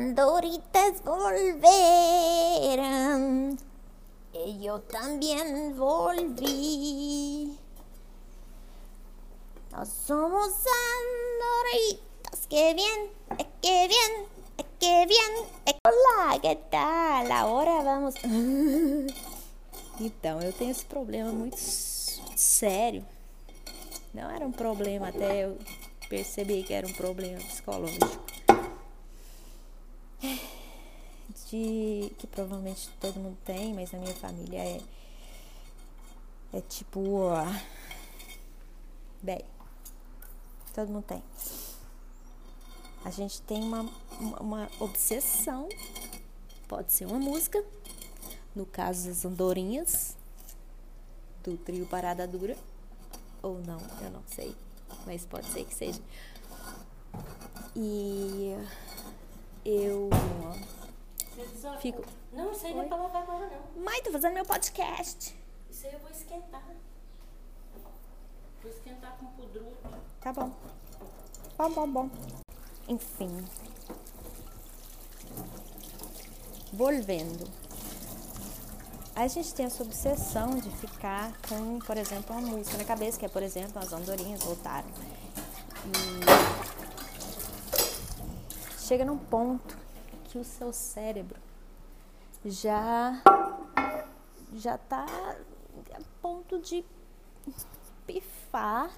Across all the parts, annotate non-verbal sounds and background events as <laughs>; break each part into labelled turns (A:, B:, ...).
A: andorinhas volveram e eu também volvi. Nós somos andoritas, que bien, que bien, que bien. Olá, que tal? Agora vamos. <laughs> então, eu tenho esse problema muito sério. Não era um problema até eu perceber que era um problema psicológico. De que provavelmente todo mundo tem, mas na minha família é. É tipo. Bem, todo mundo tem. A gente tem uma, uma, obsessão, pode ser uma música, no caso das andorinhas, do trio Parada Dura, ou não, eu não sei, mas pode ser que seja. E eu fico.
B: Não, isso aí não é pra lavar agora, não.
A: Mãe, tô fazendo meu podcast.
B: Isso aí eu vou esquentar. Vou esquentar com pudruto.
A: Tá bom. Bom, bom, bom. Enfim. Volvendo. A gente tem essa obsessão de ficar com, por exemplo, uma música na cabeça, que é, por exemplo, as andorinhas voltaram. E chega num ponto que o seu cérebro já já tá a ponto de pifar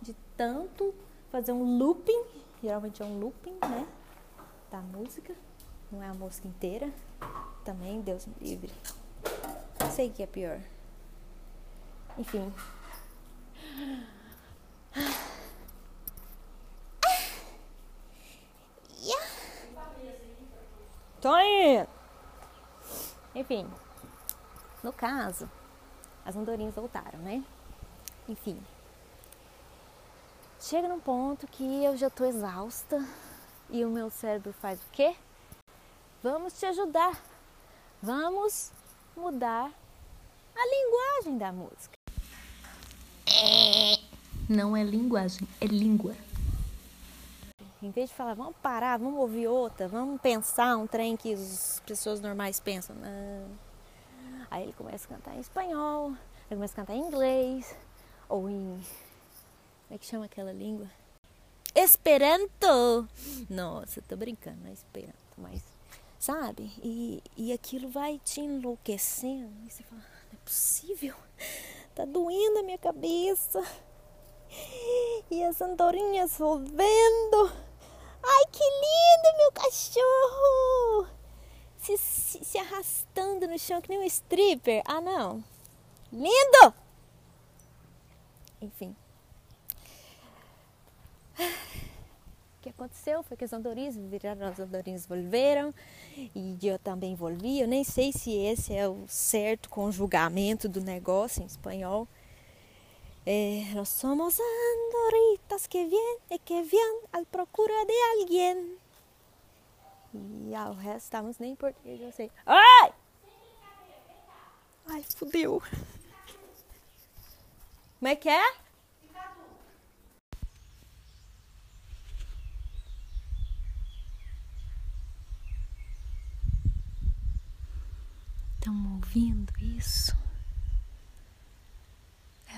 A: de tanto fazer um looping, geralmente é um looping, né? Da música, não é a música inteira. Também, Deus me livre. Sei que é pior. Enfim. Tô aí. Enfim. No caso, as andorinhas voltaram, né? Enfim. Chega num ponto que eu já tô exausta e o meu cérebro faz o quê? Vamos te ajudar. Vamos mudar a linguagem da música.
B: Não é linguagem, é língua.
A: Em vez de falar, vamos parar, vamos ouvir outra, vamos pensar um trem que as pessoas normais pensam. Não. Aí ele começa a cantar em espanhol, ele começa a cantar em inglês, ou em. Como é que chama aquela língua? Esperanto! Nossa, tô brincando, não é Esperanto, mas. Sabe? E, e aquilo vai te enlouquecendo. E você fala, não é possível. Tá doendo a minha cabeça. E as andorinhas volvendo. Ai, que lindo, meu cachorro! Se, se, se arrastando no chão que nem um stripper. Ah, não. Lindo! Enfim. O que aconteceu foi que as andorinhas viraram, as andorinhas volveram e eu também volvi. Eu nem sei se esse é o certo conjugamento do negócio em espanhol. É, nós somos andoritas que vêm e que vêm à procura de alguém. E ao resto estamos nem em português, eu sei. Ai! Ai, fudeu. Como é que é?
B: Estão ouvindo isso?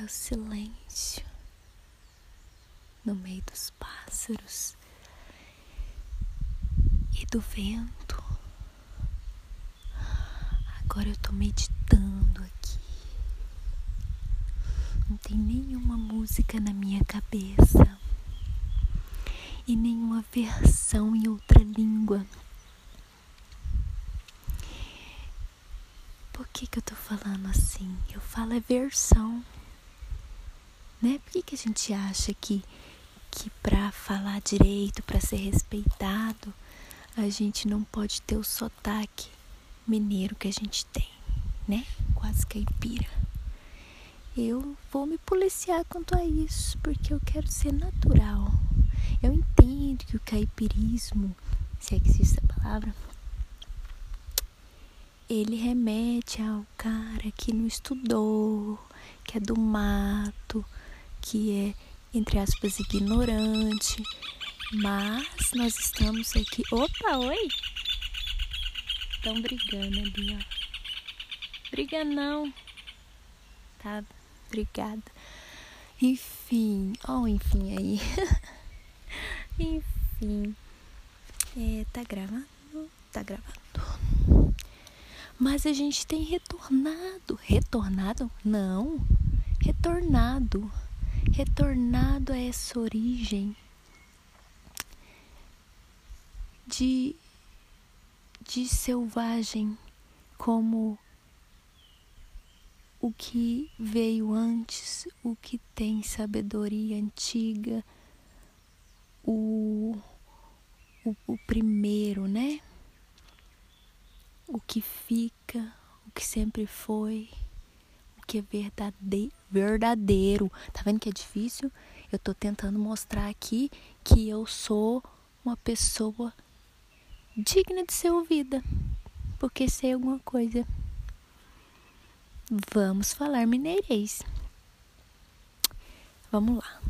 B: O silêncio no meio dos pássaros e do vento. Agora eu tô meditando aqui. Não tem nenhuma música na minha cabeça e nenhuma versão em outra língua. Por que, que eu tô falando assim? Eu falo é versão. Né? Por que, que a gente acha que, que para falar direito, para ser respeitado, a gente não pode ter o sotaque mineiro que a gente tem, né? Quase caipira. Eu vou me policiar quanto a isso, porque eu quero ser natural. Eu entendo que o caipirismo, se é que existe essa palavra, ele remete ao cara que não estudou, que é do mato, que é, entre aspas, ignorante. Mas nós estamos aqui. Opa, oi! Estão brigando ali, ó. Briga não. Tá, obrigada. Enfim, ó, oh, enfim aí. <laughs> enfim. É, tá gravando? Tá gravando. Mas a gente tem retornado. Retornado? Não. Retornado. Retornado a essa origem de, de selvagem como o que veio antes, o que tem sabedoria antiga, o, o, o primeiro, né? O que fica, o que sempre foi, que é verdade, verdadeiro. Tá vendo que é difícil? Eu tô tentando mostrar aqui que eu sou uma pessoa digna de ser ouvida, porque sei alguma coisa. Vamos falar mineirês. Vamos lá.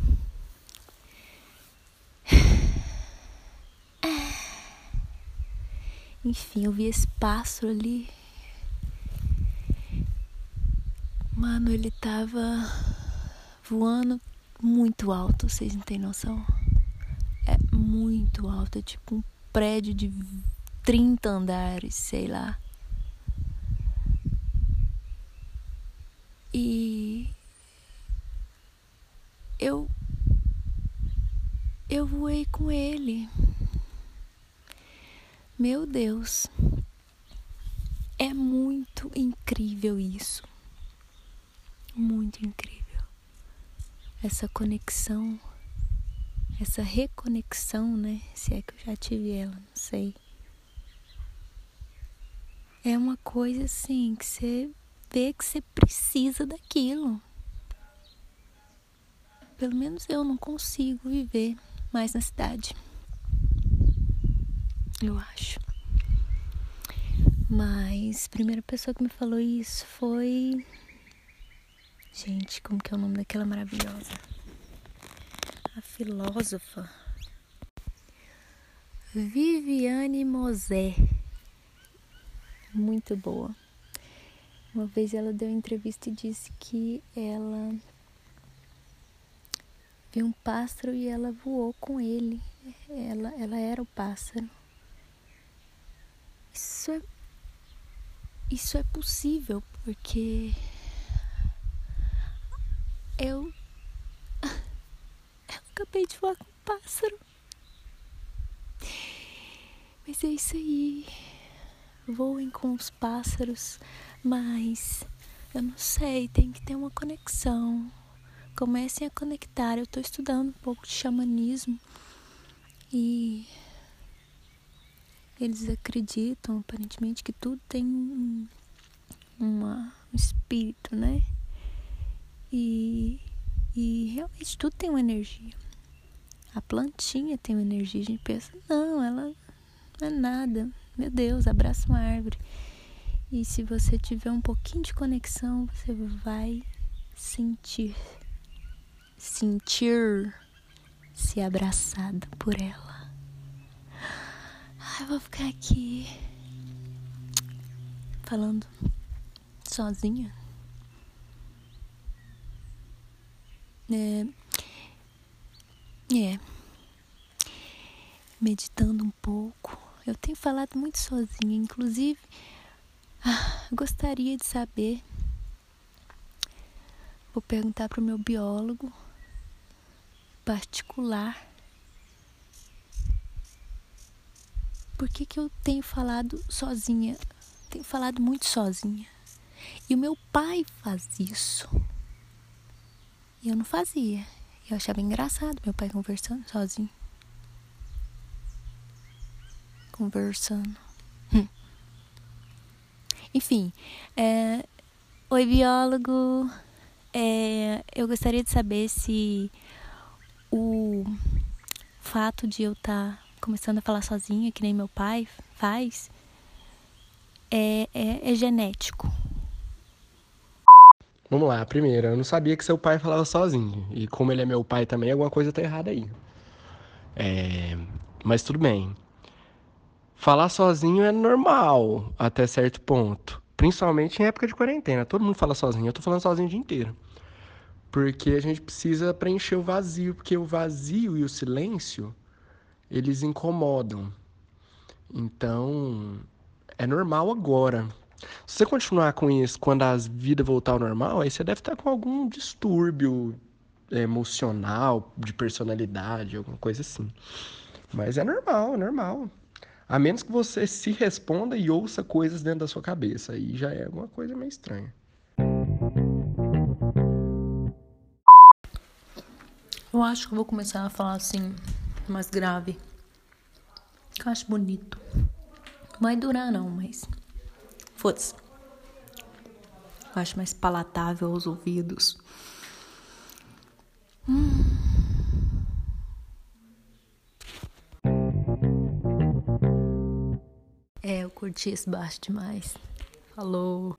B: <sighs> Enfim, eu vi esse pássaro ali. Mano, ele tava voando muito alto, vocês não têm noção? É muito alto, é tipo um prédio de 30 andares, sei lá. E eu eu voei com ele. Meu Deus. É muito incrível isso. Muito incrível. Essa conexão essa reconexão, né? Se é que eu já tive ela, não sei. É uma coisa assim que você vê que você precisa daquilo. Pelo menos eu não consigo viver mais na cidade. Eu acho. Mas a primeira pessoa que me falou isso foi. Gente, como que é o nome daquela maravilhosa? a filósofa Viviane Mosé. Muito boa. Uma vez ela deu entrevista e disse que ela viu um pássaro e ela voou com ele. Ela, ela era o pássaro. Isso é, isso é possível porque <laughs> eu acabei de voar com um pássaro. Mas é isso aí. Voem com os pássaros, mas eu não sei, tem que ter uma conexão. Comecem a conectar. Eu estou estudando um pouco de xamanismo e eles acreditam aparentemente que tudo tem um, uma, um espírito, né? E, e realmente tudo tem uma energia. A plantinha tem uma energia, a gente pensa, não, ela não é nada. Meu Deus, abraça uma árvore. E se você tiver um pouquinho de conexão, você vai sentir sentir se abraçada por ela. Ai, vou ficar aqui falando sozinha. É, é. Meditando um pouco. Eu tenho falado muito sozinha, inclusive. Ah, gostaria de saber. Vou perguntar para o meu biólogo particular. Por que, que eu tenho falado sozinha? Tenho falado muito sozinha. E o meu pai faz isso. E eu não fazia. Eu achava engraçado meu pai conversando sozinho. Conversando. Hum. Enfim, é... oi biólogo. É... Eu gostaria de saber se o fato de eu estar tá começando a falar sozinha, que nem meu pai faz, é, é, é genético.
C: Vamos lá, primeiro, eu não sabia que seu pai falava sozinho. E como ele é meu pai também, alguma coisa tá errada aí. É, mas tudo bem. Falar sozinho é normal até certo ponto. Principalmente em época de quarentena. Todo mundo fala sozinho. Eu tô falando sozinho o dia inteiro. Porque a gente precisa preencher o vazio. Porque o vazio e o silêncio, eles incomodam. Então, é normal agora. Se você continuar com isso quando a vida voltar ao normal, aí você deve estar com algum distúrbio emocional, de personalidade, alguma coisa assim. Mas é normal, é normal. A menos que você se responda e ouça coisas dentro da sua cabeça. Aí já é alguma coisa meio estranha.
B: Eu acho que vou começar a falar assim, mais grave. Eu acho bonito. Vai durar não, mas. Foda-se. Eu acho mais palatável aos ouvidos. Hum. É, eu curti esse baixo demais. Falou.